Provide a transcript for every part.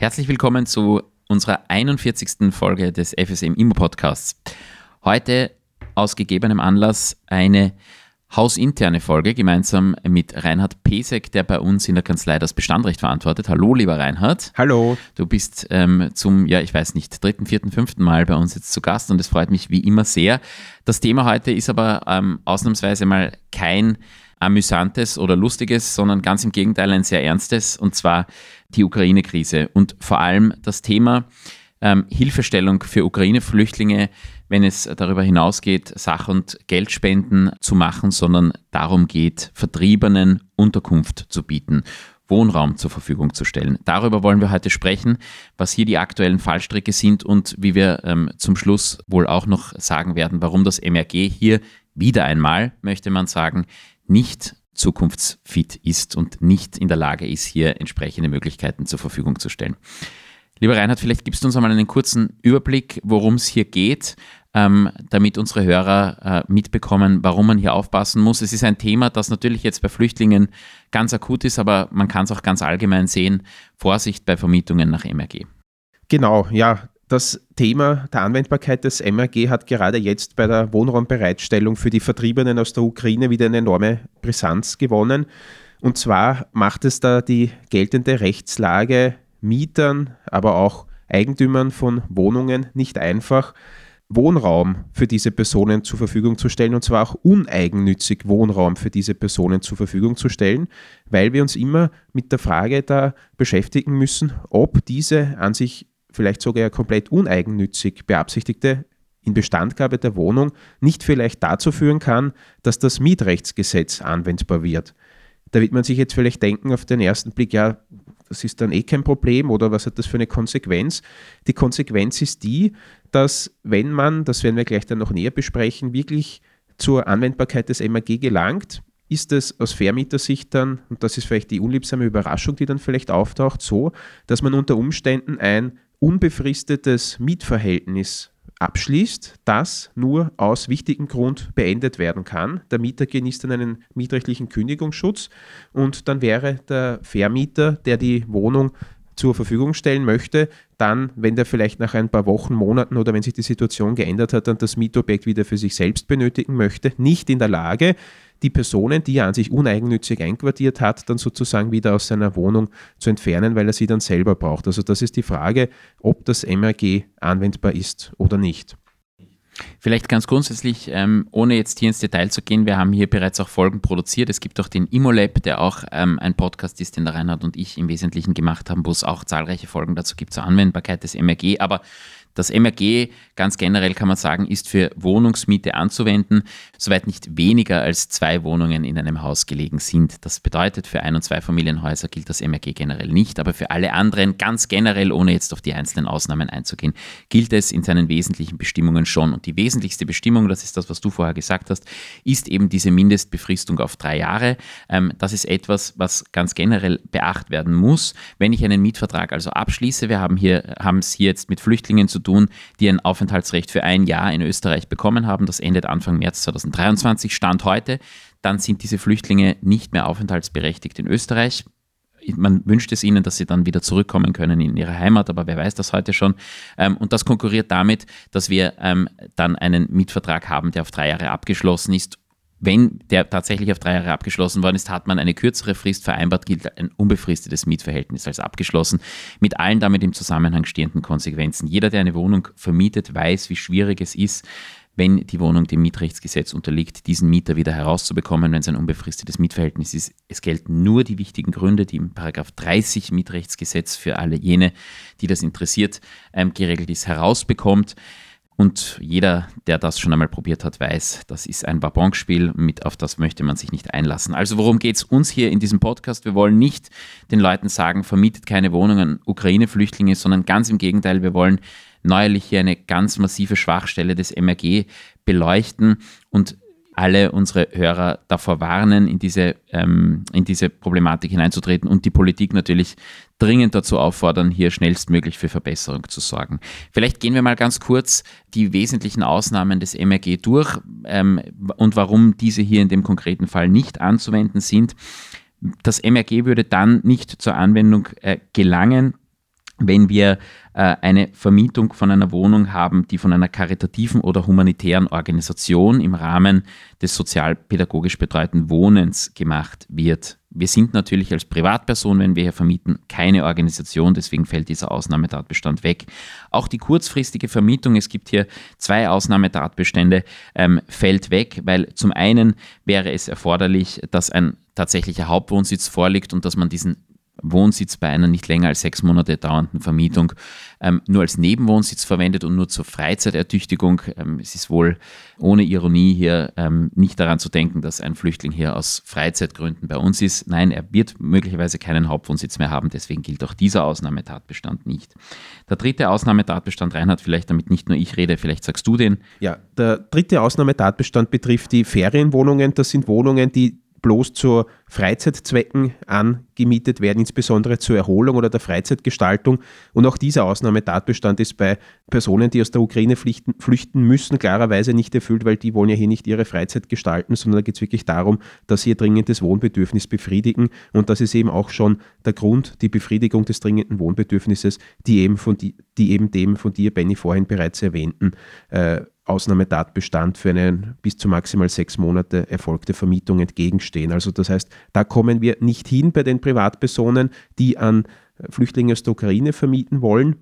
Herzlich willkommen zu unserer 41. Folge des FSM Immo Podcasts. Heute aus gegebenem Anlass eine hausinterne Folge gemeinsam mit Reinhard Pesek, der bei uns in der Kanzlei das Bestandrecht verantwortet. Hallo, lieber Reinhard. Hallo. Du bist ähm, zum, ja, ich weiß nicht, dritten, vierten, fünften Mal bei uns jetzt zu Gast und es freut mich wie immer sehr. Das Thema heute ist aber ähm, ausnahmsweise mal kein amüsantes oder lustiges, sondern ganz im Gegenteil ein sehr ernstes, und zwar die Ukraine-Krise und vor allem das Thema ähm, Hilfestellung für Ukraine-Flüchtlinge, wenn es darüber hinausgeht, Sach- und Geldspenden zu machen, sondern darum geht, Vertriebenen Unterkunft zu bieten. Wohnraum zur Verfügung zu stellen. Darüber wollen wir heute sprechen, was hier die aktuellen Fallstricke sind und wie wir ähm, zum Schluss wohl auch noch sagen werden, warum das MRG hier wieder einmal, möchte man sagen, nicht zukunftsfit ist und nicht in der Lage ist, hier entsprechende Möglichkeiten zur Verfügung zu stellen. Lieber Reinhard, vielleicht gibst du uns einmal einen kurzen Überblick, worum es hier geht, ähm, damit unsere Hörer äh, mitbekommen, warum man hier aufpassen muss. Es ist ein Thema, das natürlich jetzt bei Flüchtlingen ganz akut ist, aber man kann es auch ganz allgemein sehen. Vorsicht bei Vermietungen nach MRG. Genau, ja. Das Thema der Anwendbarkeit des MRG hat gerade jetzt bei der Wohnraumbereitstellung für die Vertriebenen aus der Ukraine wieder eine enorme Brisanz gewonnen. Und zwar macht es da die geltende Rechtslage Mietern, aber auch Eigentümern von Wohnungen nicht einfach, Wohnraum für diese Personen zur Verfügung zu stellen und zwar auch uneigennützig Wohnraum für diese Personen zur Verfügung zu stellen, weil wir uns immer mit der Frage da beschäftigen müssen, ob diese an sich vielleicht sogar komplett uneigennützig beabsichtigte Inbestandgabe der Wohnung nicht vielleicht dazu führen kann, dass das Mietrechtsgesetz anwendbar wird. Da wird man sich jetzt vielleicht denken auf den ersten Blick, ja, das ist dann eh kein Problem oder was hat das für eine Konsequenz? Die Konsequenz ist die, dass wenn man, das werden wir gleich dann noch näher besprechen, wirklich zur Anwendbarkeit des MAG gelangt, ist es aus Vermietersicht dann, und das ist vielleicht die unliebsame Überraschung, die dann vielleicht auftaucht, so, dass man unter Umständen ein unbefristetes Mietverhältnis abschließt, das nur aus wichtigem Grund beendet werden kann. Der Mieter genießt dann einen mietrechtlichen Kündigungsschutz und dann wäre der Vermieter, der die Wohnung zur Verfügung stellen möchte, dann, wenn der vielleicht nach ein paar Wochen, Monaten oder wenn sich die Situation geändert hat, dann das Mietobjekt wieder für sich selbst benötigen möchte, nicht in der Lage, die Personen, die er an sich uneigennützig einquartiert hat, dann sozusagen wieder aus seiner Wohnung zu entfernen, weil er sie dann selber braucht. Also das ist die Frage, ob das MRG anwendbar ist oder nicht. Vielleicht ganz grundsätzlich, ähm, ohne jetzt hier ins Detail zu gehen, wir haben hier bereits auch Folgen produziert. Es gibt auch den Immolab, der auch ähm, ein Podcast ist, den der Reinhard und ich im Wesentlichen gemacht haben, wo es auch zahlreiche Folgen dazu gibt zur Anwendbarkeit des MRG. Aber das MRG, ganz generell kann man sagen, ist für Wohnungsmiete anzuwenden, soweit nicht weniger als zwei Wohnungen in einem Haus gelegen sind. Das bedeutet, für Ein- und Zweifamilienhäuser gilt das MRG generell nicht, aber für alle anderen ganz generell, ohne jetzt auf die einzelnen Ausnahmen einzugehen, gilt es in seinen wesentlichen Bestimmungen schon. Und die wesentlichste Bestimmung, das ist das, was du vorher gesagt hast, ist eben diese Mindestbefristung auf drei Jahre. Ähm, das ist etwas, was ganz generell beachtet werden muss. Wenn ich einen Mietvertrag also abschließe, wir haben hier es hier jetzt mit Flüchtlingen zu tun, tun, die ein Aufenthaltsrecht für ein Jahr in Österreich bekommen haben. Das endet Anfang März 2023, Stand heute. Dann sind diese Flüchtlinge nicht mehr aufenthaltsberechtigt in Österreich. Man wünscht es ihnen, dass sie dann wieder zurückkommen können in ihre Heimat, aber wer weiß das heute schon. Ähm, und das konkurriert damit, dass wir ähm, dann einen Mietvertrag haben, der auf drei Jahre abgeschlossen ist wenn der tatsächlich auf drei Jahre abgeschlossen worden ist, hat man eine kürzere Frist vereinbart, gilt ein unbefristetes Mietverhältnis als abgeschlossen, mit allen damit im Zusammenhang stehenden Konsequenzen. Jeder, der eine Wohnung vermietet, weiß, wie schwierig es ist, wenn die Wohnung dem Mietrechtsgesetz unterliegt, diesen Mieter wieder herauszubekommen, wenn es ein unbefristetes Mietverhältnis ist. Es gelten nur die wichtigen Gründe, die im Paragraph 30 Mietrechtsgesetz für alle jene, die das interessiert, ähm, geregelt ist, herausbekommt. Und jeder, der das schon einmal probiert hat, weiß, das ist ein Babonspiel, mit auf das möchte man sich nicht einlassen. Also worum geht es uns hier in diesem Podcast? Wir wollen nicht den Leuten sagen, vermietet keine Wohnungen an Ukraine-Flüchtlinge, sondern ganz im Gegenteil, wir wollen neuerlich hier eine ganz massive Schwachstelle des MRG beleuchten und alle unsere Hörer davor warnen, in diese, ähm, in diese Problematik hineinzutreten und die Politik natürlich dringend dazu auffordern, hier schnellstmöglich für Verbesserung zu sorgen. Vielleicht gehen wir mal ganz kurz die wesentlichen Ausnahmen des MRG durch ähm, und warum diese hier in dem konkreten Fall nicht anzuwenden sind. Das MRG würde dann nicht zur Anwendung äh, gelangen, wenn wir äh, eine Vermietung von einer Wohnung haben, die von einer karitativen oder humanitären Organisation im Rahmen des sozialpädagogisch betreuten Wohnens gemacht wird. Wir sind natürlich als Privatperson, wenn wir hier vermieten, keine Organisation, deswegen fällt dieser Ausnahmetatbestand weg. Auch die kurzfristige Vermietung, es gibt hier zwei Ausnahmetatbestände, ähm, fällt weg, weil zum einen wäre es erforderlich, dass ein tatsächlicher Hauptwohnsitz vorliegt und dass man diesen Wohnsitz bei einer nicht länger als sechs Monate dauernden Vermietung ähm, nur als Nebenwohnsitz verwendet und nur zur Freizeitertüchtigung. Ähm, es ist wohl ohne Ironie hier ähm, nicht daran zu denken, dass ein Flüchtling hier aus Freizeitgründen bei uns ist. Nein, er wird möglicherweise keinen Hauptwohnsitz mehr haben, deswegen gilt auch dieser Ausnahmetatbestand nicht. Der dritte Ausnahmetatbestand, Reinhard, vielleicht damit nicht nur ich rede, vielleicht sagst du den. Ja, der dritte Ausnahmetatbestand betrifft die Ferienwohnungen. Das sind Wohnungen, die bloß zu Freizeitzwecken angemietet werden, insbesondere zur Erholung oder der Freizeitgestaltung. Und auch dieser Ausnahmetatbestand ist bei Personen, die aus der Ukraine flüchten, flüchten müssen, klarerweise nicht erfüllt, weil die wollen ja hier nicht ihre Freizeit gestalten, sondern da geht es wirklich darum, dass sie ihr dringendes Wohnbedürfnis befriedigen. Und das ist eben auch schon der Grund, die Befriedigung des dringenden Wohnbedürfnisses, die eben, von die, die eben dem von dir, Benny, vorhin bereits erwähnten, äh, Ausnahmetatbestand für eine bis zu maximal sechs Monate erfolgte Vermietung entgegenstehen. Also das heißt, da kommen wir nicht hin bei den Privatpersonen, die an Flüchtlinge aus der Ukraine vermieten wollen.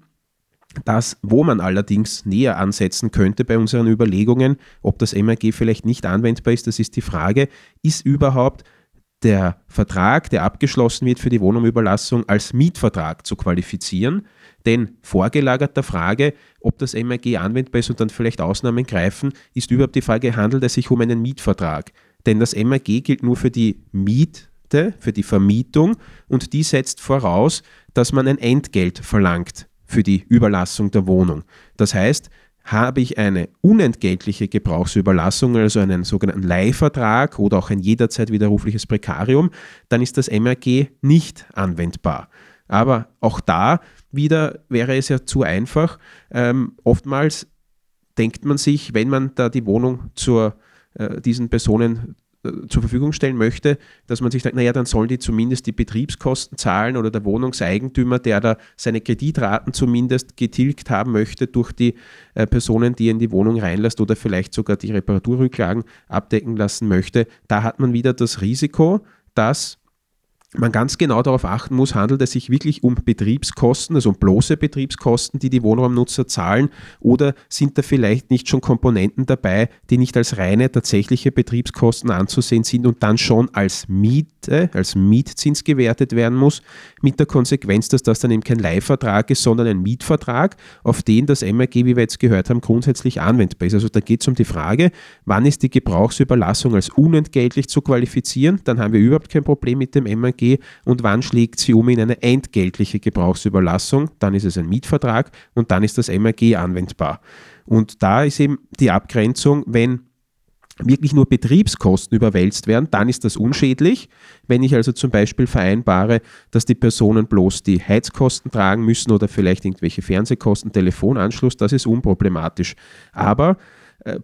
Das, wo man allerdings näher ansetzen könnte bei unseren Überlegungen, ob das MRG vielleicht nicht anwendbar ist, das ist die Frage, ist überhaupt der Vertrag, der abgeschlossen wird für die Wohnungsüberlassung, als Mietvertrag zu qualifizieren? Denn vorgelagert der Frage, ob das MRG anwendbar ist und dann vielleicht Ausnahmen greifen, ist überhaupt die Frage, handelt es sich um einen Mietvertrag? Denn das MRG gilt nur für die Miete, für die Vermietung und die setzt voraus, dass man ein Entgelt verlangt für die Überlassung der Wohnung. Das heißt, habe ich eine unentgeltliche Gebrauchsüberlassung, also einen sogenannten Leihvertrag oder auch ein jederzeit widerrufliches Prekarium, dann ist das MRG nicht anwendbar. Aber auch da wieder wäre es ja zu einfach. Ähm, oftmals denkt man sich, wenn man da die Wohnung zur, äh, diesen Personen zur Verfügung stellen möchte, dass man sich sagt, naja, dann sollen die zumindest die Betriebskosten zahlen oder der Wohnungseigentümer, der da seine Kreditraten zumindest getilgt haben möchte durch die äh, Personen, die er in die Wohnung reinlässt oder vielleicht sogar die Reparaturrücklagen abdecken lassen möchte, da hat man wieder das Risiko, dass man ganz genau darauf achten muss, handelt es sich wirklich um Betriebskosten, also um bloße Betriebskosten, die die Wohnraumnutzer zahlen, oder sind da vielleicht nicht schon Komponenten dabei, die nicht als reine tatsächliche Betriebskosten anzusehen sind und dann schon als Miete, als Mietzins gewertet werden muss, mit der Konsequenz, dass das dann eben kein Leihvertrag ist, sondern ein Mietvertrag, auf den das MRG, wie wir jetzt gehört haben, grundsätzlich anwendbar ist. Also da geht es um die Frage, wann ist die Gebrauchsüberlassung als unentgeltlich zu qualifizieren, dann haben wir überhaupt kein Problem mit dem MRG und wann schlägt sie um in eine entgeltliche Gebrauchsüberlassung, dann ist es ein Mietvertrag und dann ist das MRG anwendbar. Und da ist eben die Abgrenzung, wenn wirklich nur Betriebskosten überwälzt werden, dann ist das unschädlich. Wenn ich also zum Beispiel vereinbare, dass die Personen bloß die Heizkosten tragen müssen oder vielleicht irgendwelche Fernsehkosten, Telefonanschluss, das ist unproblematisch. Aber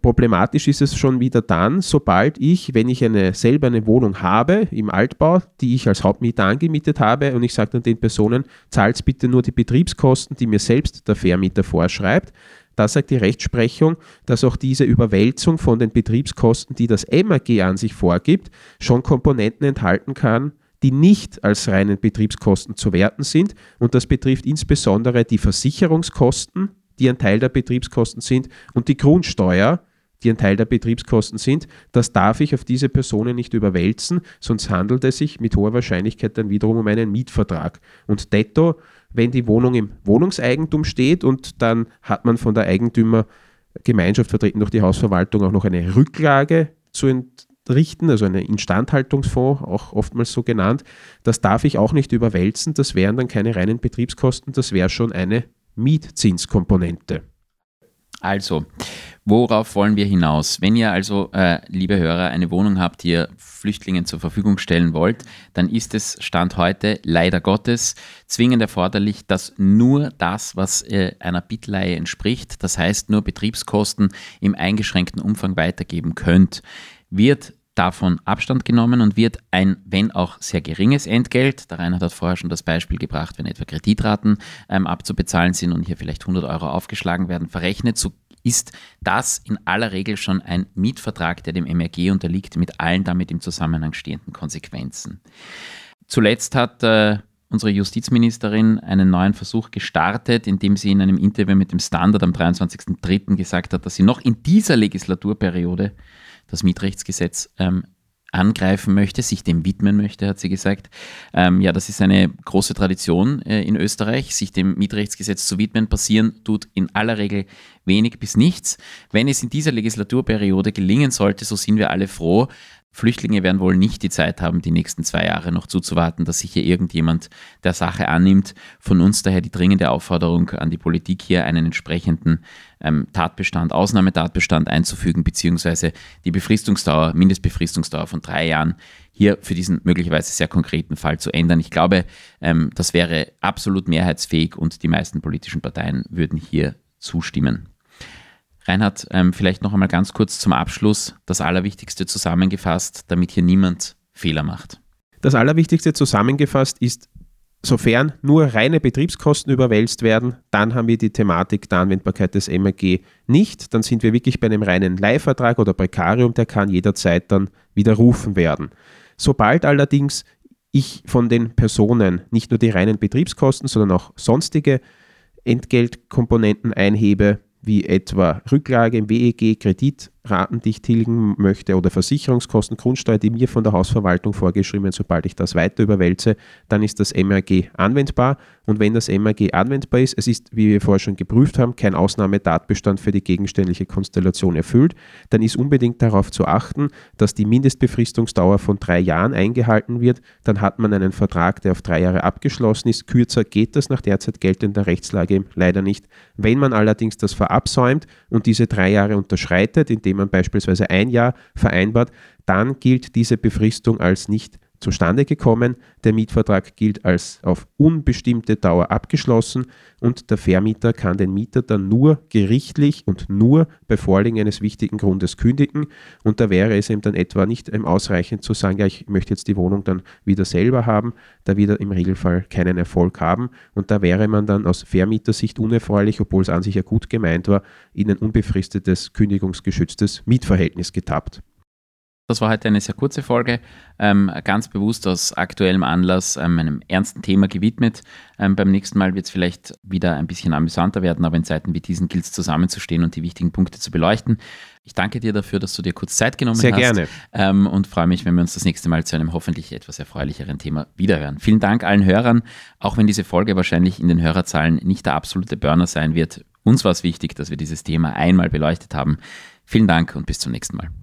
problematisch ist es schon wieder dann, sobald ich, wenn ich eine, selber eine Wohnung habe im Altbau, die ich als Hauptmieter angemietet habe und ich sage dann den Personen, zahlt bitte nur die Betriebskosten, die mir selbst der Vermieter vorschreibt, da sagt die Rechtsprechung, dass auch diese Überwälzung von den Betriebskosten, die das MAG an sich vorgibt, schon Komponenten enthalten kann, die nicht als reinen Betriebskosten zu werten sind. Und das betrifft insbesondere die Versicherungskosten, die ein Teil der Betriebskosten sind, und die Grundsteuer, die ein Teil der Betriebskosten sind. Das darf ich auf diese Personen nicht überwälzen, sonst handelt es sich mit hoher Wahrscheinlichkeit dann wiederum um einen Mietvertrag. Und detto, wenn die Wohnung im Wohnungseigentum steht und dann hat man von der Eigentümergemeinschaft vertreten durch die Hausverwaltung auch noch eine Rücklage zu entrichten, also einen Instandhaltungsfonds, auch oftmals so genannt. Das darf ich auch nicht überwälzen. Das wären dann keine reinen Betriebskosten, das wäre schon eine Mietzinskomponente. Also, worauf wollen wir hinaus? Wenn ihr also, äh, liebe Hörer, eine Wohnung habt, die ihr Flüchtlingen zur Verfügung stellen wollt, dann ist es Stand heute leider Gottes zwingend erforderlich, dass nur das, was äh, einer Bittleihe entspricht, das heißt nur Betriebskosten im eingeschränkten Umfang weitergeben könnt. Wird davon Abstand genommen und wird ein, wenn auch sehr geringes Entgelt, der Reinhard hat vorher schon das Beispiel gebracht, wenn etwa Kreditraten ähm, abzubezahlen sind und hier vielleicht 100 Euro aufgeschlagen werden, verrechnet, so ist das in aller Regel schon ein Mietvertrag, der dem MRG unterliegt, mit allen damit im Zusammenhang stehenden Konsequenzen. Zuletzt hat äh, unsere Justizministerin einen neuen Versuch gestartet, indem sie in einem Interview mit dem Standard am 23.03. gesagt hat, dass sie noch in dieser Legislaturperiode das Mietrechtsgesetz ähm, angreifen möchte, sich dem widmen möchte, hat sie gesagt. Ähm, ja, das ist eine große Tradition äh, in Österreich, sich dem Mietrechtsgesetz zu widmen. Passieren tut in aller Regel wenig bis nichts. Wenn es in dieser Legislaturperiode gelingen sollte, so sind wir alle froh, Flüchtlinge werden wohl nicht die Zeit haben, die nächsten zwei Jahre noch zuzuwarten, dass sich hier irgendjemand der Sache annimmt. Von uns daher die dringende Aufforderung an die Politik, hier einen entsprechenden ähm, Tatbestand, Ausnahmetatbestand einzufügen, beziehungsweise die Befristungsdauer, Mindestbefristungsdauer von drei Jahren hier für diesen möglicherweise sehr konkreten Fall zu ändern. Ich glaube, ähm, das wäre absolut mehrheitsfähig und die meisten politischen Parteien würden hier zustimmen. Reinhard, ähm, vielleicht noch einmal ganz kurz zum Abschluss das Allerwichtigste zusammengefasst, damit hier niemand Fehler macht. Das Allerwichtigste zusammengefasst ist, sofern nur reine Betriebskosten überwälzt werden, dann haben wir die Thematik der Anwendbarkeit des MRG nicht. Dann sind wir wirklich bei einem reinen Leihvertrag oder Prekarium, der kann jederzeit dann widerrufen werden. Sobald allerdings ich von den Personen nicht nur die reinen Betriebskosten, sondern auch sonstige Entgeltkomponenten einhebe, wie etwa Rücklage im WEG, Kreditraten, die tilgen möchte oder Versicherungskosten, Grundsteuer, die mir von der Hausverwaltung vorgeschrieben sobald ich das weiter überwälze, dann ist das MRG anwendbar. Und wenn das MRG anwendbar ist, es ist, wie wir vorher schon geprüft haben, kein Ausnahmetatbestand für die gegenständliche Konstellation erfüllt, dann ist unbedingt darauf zu achten, dass die Mindestbefristungsdauer von drei Jahren eingehalten wird. Dann hat man einen Vertrag, der auf drei Jahre abgeschlossen ist. Kürzer geht das nach derzeit geltender Rechtslage leider nicht. Wenn man allerdings das verabsäumt und diese drei Jahre unterschreitet, indem man beispielsweise ein Jahr vereinbart, dann gilt diese Befristung als nicht zustande gekommen. Der Mietvertrag gilt als auf unbestimmte Dauer abgeschlossen und der Vermieter kann den Mieter dann nur gerichtlich und nur bei Vorliegen eines wichtigen Grundes kündigen. Und da wäre es ihm dann etwa nicht ausreichend zu sagen, ja, ich möchte jetzt die Wohnung dann wieder selber haben, da wird er im Regelfall keinen Erfolg haben. Und da wäre man dann aus Vermietersicht unerfreulich, obwohl es an sich ja gut gemeint war, in ein unbefristetes, kündigungsgeschütztes Mietverhältnis getappt. Das war heute eine sehr kurze Folge, ähm, ganz bewusst aus aktuellem Anlass ähm, einem ernsten Thema gewidmet. Ähm, beim nächsten Mal wird es vielleicht wieder ein bisschen amüsanter werden, aber in Zeiten wie diesen gilt es zusammenzustehen und die wichtigen Punkte zu beleuchten. Ich danke dir dafür, dass du dir kurz Zeit genommen sehr hast. Sehr gerne. Ähm, und freue mich, wenn wir uns das nächste Mal zu einem hoffentlich etwas erfreulicheren Thema wiederhören. Vielen Dank allen Hörern, auch wenn diese Folge wahrscheinlich in den Hörerzahlen nicht der absolute Burner sein wird. Uns war es wichtig, dass wir dieses Thema einmal beleuchtet haben. Vielen Dank und bis zum nächsten Mal.